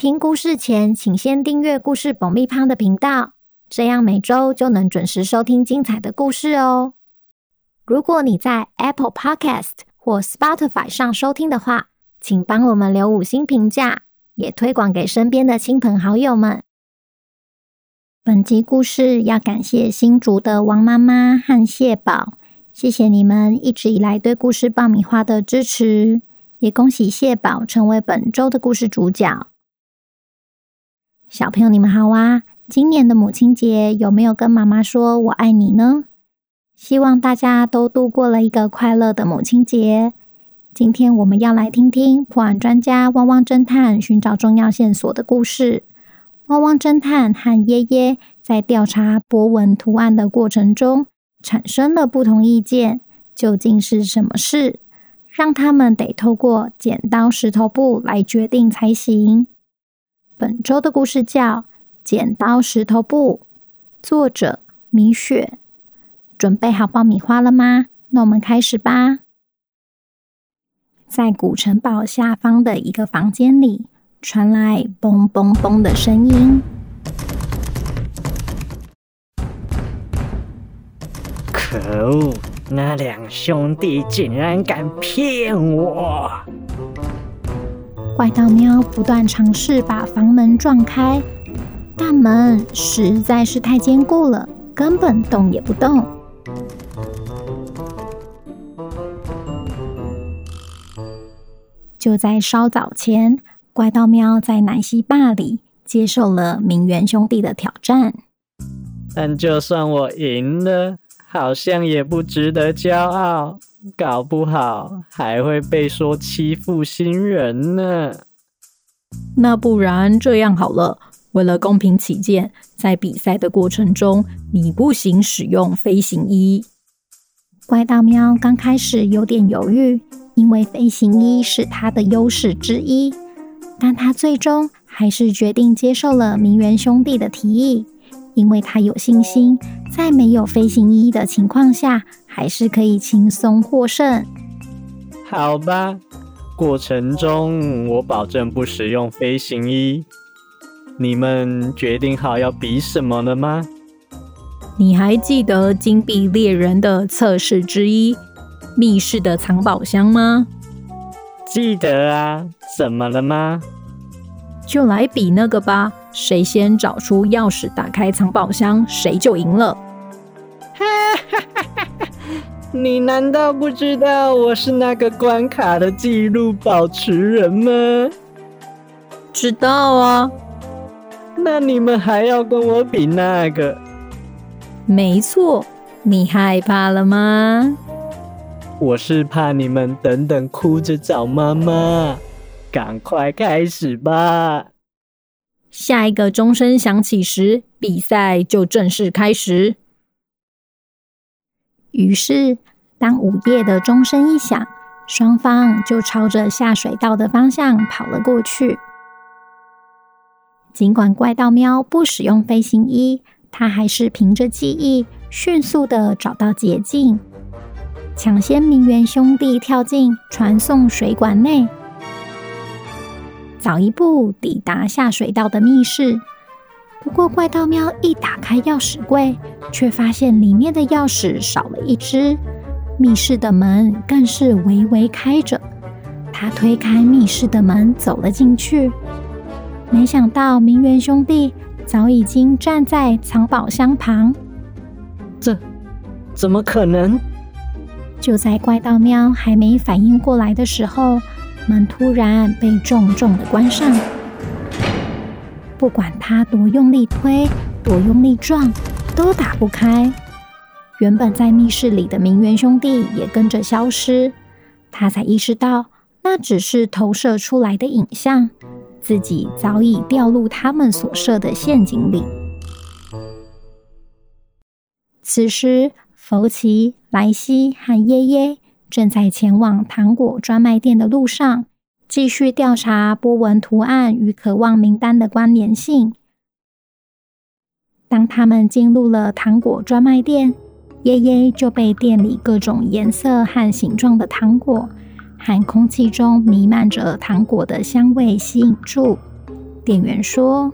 听故事前，请先订阅故事爆米花的频道，这样每周就能准时收听精彩的故事哦。如果你在 Apple Podcast 或 Spotify 上收听的话，请帮我们留五星评价，也推广给身边的亲朋好友们。本集故事要感谢新竹的王妈妈和谢宝，谢谢你们一直以来对故事爆米花的支持，也恭喜谢宝成为本周的故事主角。小朋友，你们好啊！今年的母亲节有没有跟妈妈说我爱你呢？希望大家都度过了一个快乐的母亲节。今天我们要来听听破案专家汪汪侦探寻找重要线索的故事。汪汪侦探和爷爷在调查波纹图案的过程中产生了不同意见，究竟是什么事？让他们得透过剪刀石头布来决定才行。本周的故事叫《剪刀石头布》，作者米雪。准备好爆米花了吗？那我们开始吧。在古城堡下方的一个房间里，传来“嘣嘣嘣”的声音。可恶！那两兄弟竟然敢骗我！怪盗喵不断尝试把房门撞开，但门实在是太坚固了，根本动也不动。就在稍早前，怪盗喵在奶昔坝里接受了鸣冤兄弟的挑战，但就算我赢了，好像也不值得骄傲。搞不好还会被说欺负新人呢。那不然这样好了，为了公平起见，在比赛的过程中，你不行使用飞行衣。怪盗喵刚开始有点犹豫，因为飞行衣是他的优势之一，但他最终还是决定接受了鸣冤兄弟的提议。因为他有信心，在没有飞行衣的情况下，还是可以轻松获胜。好吧，过程中我保证不使用飞行衣。你们决定好要比什么了吗？你还记得金币猎人的测试之一——密室的藏宝箱吗？记得啊，怎么了吗？就来比那个吧。谁先找出钥匙打开藏宝箱，谁就赢了。哈哈哈哈哈！你难道不知道我是那个关卡的记录保持人吗？知道啊。那你们还要跟我比那个？没错，你害怕了吗？我是怕你们等等哭着找妈妈。赶快开始吧。下一个钟声响起时，比赛就正式开始。于是，当午夜的钟声一响，双方就朝着下水道的方向跑了过去。尽管怪盗喵不使用飞行衣，他还是凭着记忆迅速的找到捷径，抢先鸣冤兄弟跳进传送水管内。早一步抵达下水道的密室，不过怪盗喵一打开钥匙柜，却发现里面的钥匙少了一只，密室的门更是微微开着。他推开密室的门，走了进去，没想到鸣冤兄弟早已经站在藏宝箱旁。这怎么可能？就在怪盗喵还没反应过来的时候。门突然被重重的关上，不管他多用力推，多用力撞，都打不开。原本在密室里的名媛兄弟也跟着消失，他才意识到那只是投射出来的影像，自己早已掉入他们所设的陷阱里。此时，福奇、莱西和耶耶正在前往糖果专卖店的路上，继续调查波纹图案与渴望名单的关联性。当他们进入了糖果专卖店，耶耶就被店里各种颜色和形状的糖果和空气中弥漫着糖果的香味吸引住。店员说：“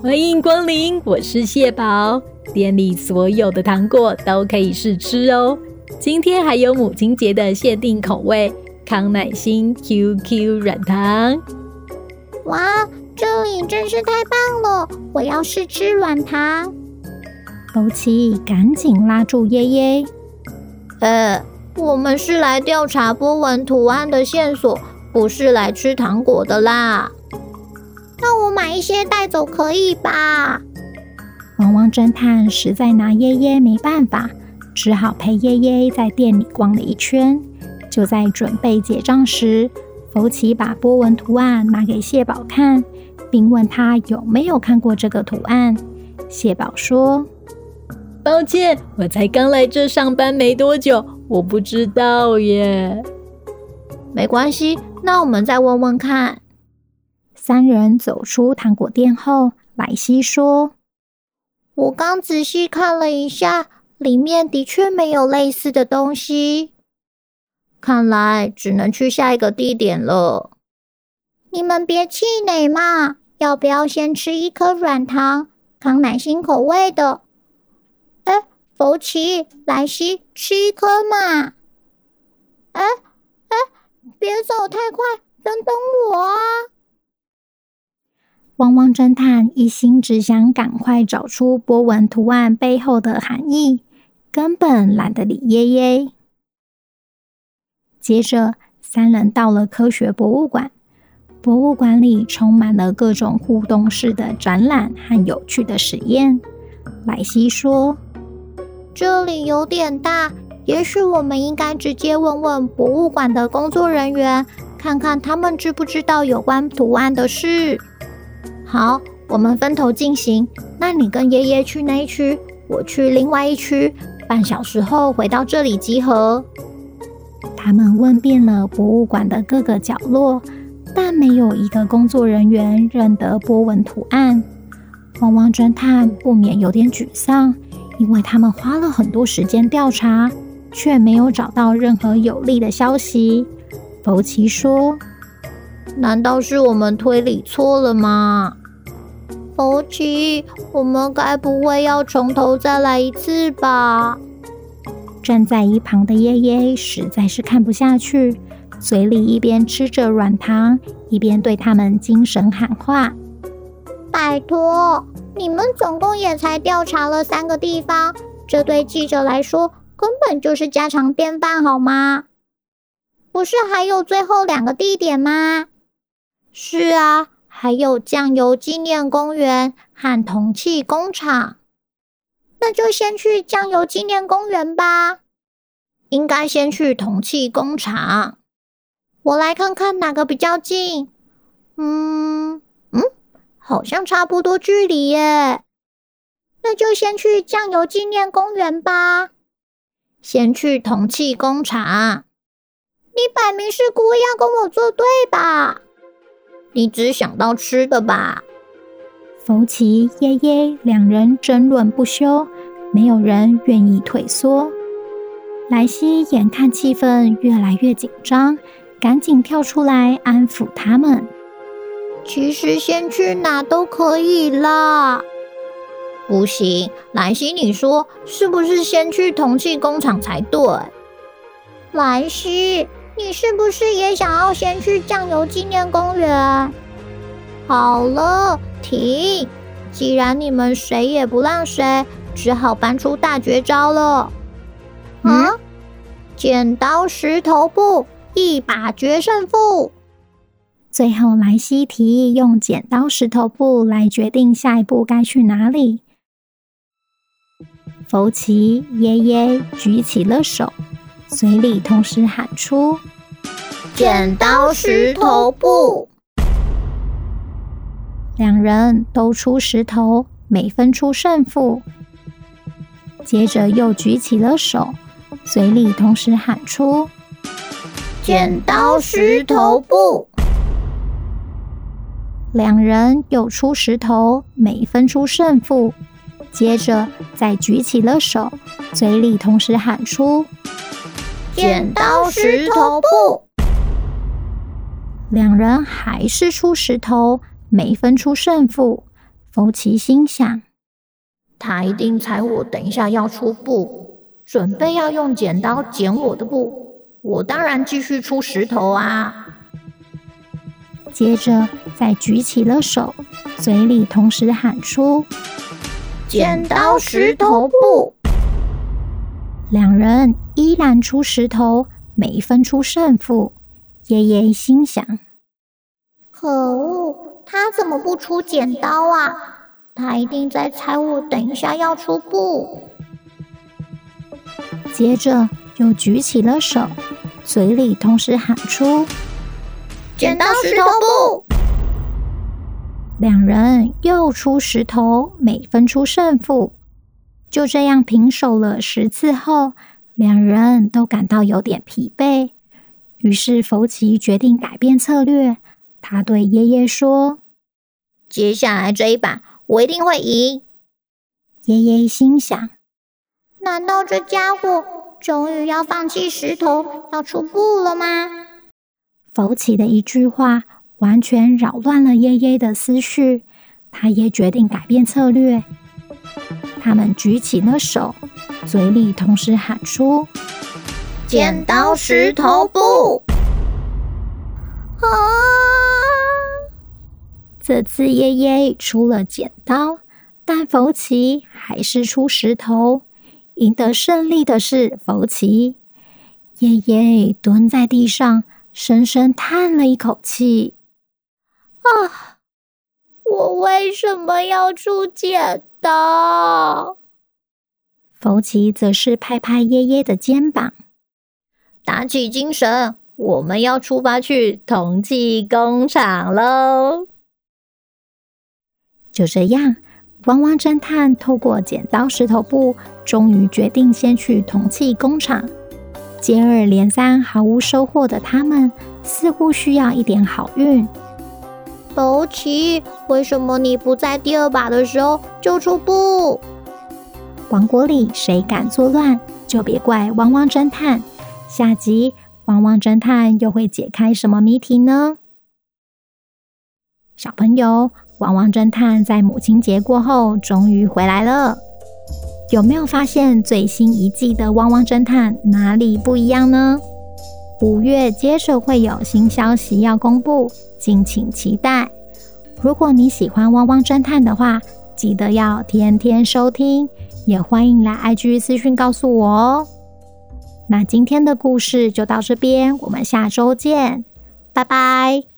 欢迎光临，我是蟹堡。店里所有的糖果都可以试吃哦。今天还有母亲节的限定口味康乃馨 QQ 软糖。哇！”这里真是太棒了！我要试吃软糖。欧奇赶紧拉住耶耶。呃，我们是来调查波纹图案的线索，不是来吃糖果的啦。那我买一些带走可以吧？汪汪侦探实在拿耶耶没办法，只好陪耶耶在店里逛了一圈。就在准备结账时，福奇把波纹图案拿给蟹宝看。并问他有没有看过这个图案。蟹宝说：“抱歉，我才刚来这上班没多久，我不知道耶。”没关系，那我们再问问看。三人走出糖果店后，莱西说：“我刚仔细看了一下，里面的确没有类似的东西，看来只能去下一个地点了。”你们别气馁嘛，要不要先吃一颗软糖，康乃馨口味的？哎，福奇、莱西，吃一颗嘛！哎哎，别走太快，等等我啊！汪汪侦探一心只想赶快找出波纹图案背后的含义，根本懒得理耶耶。接着，三人到了科学博物馆。博物馆里充满了各种互动式的展览和有趣的实验。莱西说：“这里有点大，也许我们应该直接问问博物馆的工作人员，看看他们知不知道有关图案的事。”好，我们分头进行。那你跟爷爷去那一区，我去另外一区。半小时后回到这里集合。他们问遍了博物馆的各个角落。但没有一个工作人员认得波纹图案，汪汪侦探不免有点沮丧，因为他们花了很多时间调查，却没有找到任何有利的消息。福奇说：“难道是我们推理错了吗？”福奇，我们该不会要从头再来一次吧？站在一旁的耶耶实在是看不下去。嘴里一边吃着软糖，一边对他们精神喊话：“拜托，你们总共也才调查了三个地方，这对记者来说根本就是家常便饭，好吗？不是还有最后两个地点吗？是啊，还有酱油纪念公园和铜器工厂。那就先去酱油纪念公园吧。应该先去铜器工厂。”我来看看哪个比较近。嗯嗯，好像差不多距离耶。那就先去酱油纪念公园吧。先去铜器工厂。你摆明是故意要跟我作对吧？你只想到吃的吧？福奇、耶耶两人争论不休，没有人愿意退缩。莱西眼看气氛越来越紧张。赶紧跳出来安抚他们。其实先去哪都可以啦。不行，莱西，你说是不是先去铜器工厂才对？莱西，你是不是也想要先去酱油纪念公园？好了，停！既然你们谁也不让谁，只好搬出大绝招了。嗯？啊？剪刀石头布。一把决胜负。最后，莱西提议用剪刀石头布来决定下一步该去哪里。福奇、爷爷举起了手，嘴里同时喊出：“剪刀石头布。”两人都出石头，每分出胜负。接着又举起了手，嘴里同时喊出：“剪刀石头布。”两人又出石头，每分出胜负。接着再举起了手，嘴里同时喊出：“剪刀石头布。”两人还是出石头，没分出胜负。福奇心想：他一定猜我等一下要出布，准备要用剪刀剪我的布。我当然继续出石头啊！接着再举起了手，嘴里同时喊出：“剪刀石头布。”两人依然出石头，没分出胜负。爷爷心想：“可恶，他怎么不出剪刀啊？他一定在猜我等一下要出布。”接着又举起了手，嘴里同时喊出：“剪刀石头布。”两人又出石头，每分出胜负。就这样平手了十次后，两人都感到有点疲惫。于是，福奇决定改变策略。他对爷爷说：“接下来这一把，我一定会赢。”爷爷心想：“难道这家伙终于要放弃石头，要出布了吗？”福奇的一句话完全扰乱了爷爷的思绪。他也决定改变策略。他们举起了手，嘴里同时喊出。剪刀石头布啊！这次耶耶出了剪刀，但福奇还是出石头。赢得胜利的是福奇。耶耶蹲在地上，深深叹了一口气：“啊，我为什么要出剪刀？”福奇则是拍拍耶耶的肩膀。打起精神，我们要出发去铜器工厂喽！就这样，汪汪侦探透过剪刀石头布，终于决定先去铜器工厂。接二连三毫无收获的他们，似乎需要一点好运。福奇，为什么你不在第二把的时候就出布？王国里谁敢作乱，就别怪汪汪侦探。下集，汪汪侦探又会解开什么谜题呢？小朋友，汪汪侦探在母亲节过后终于回来了。有没有发现最新一季的汪汪侦探哪里不一样呢？五月接着会有新消息要公布，敬请期待。如果你喜欢汪汪侦探的话，记得要天天收听，也欢迎来 IG 私讯告诉我哦。那今天的故事就到这边，我们下周见，拜拜。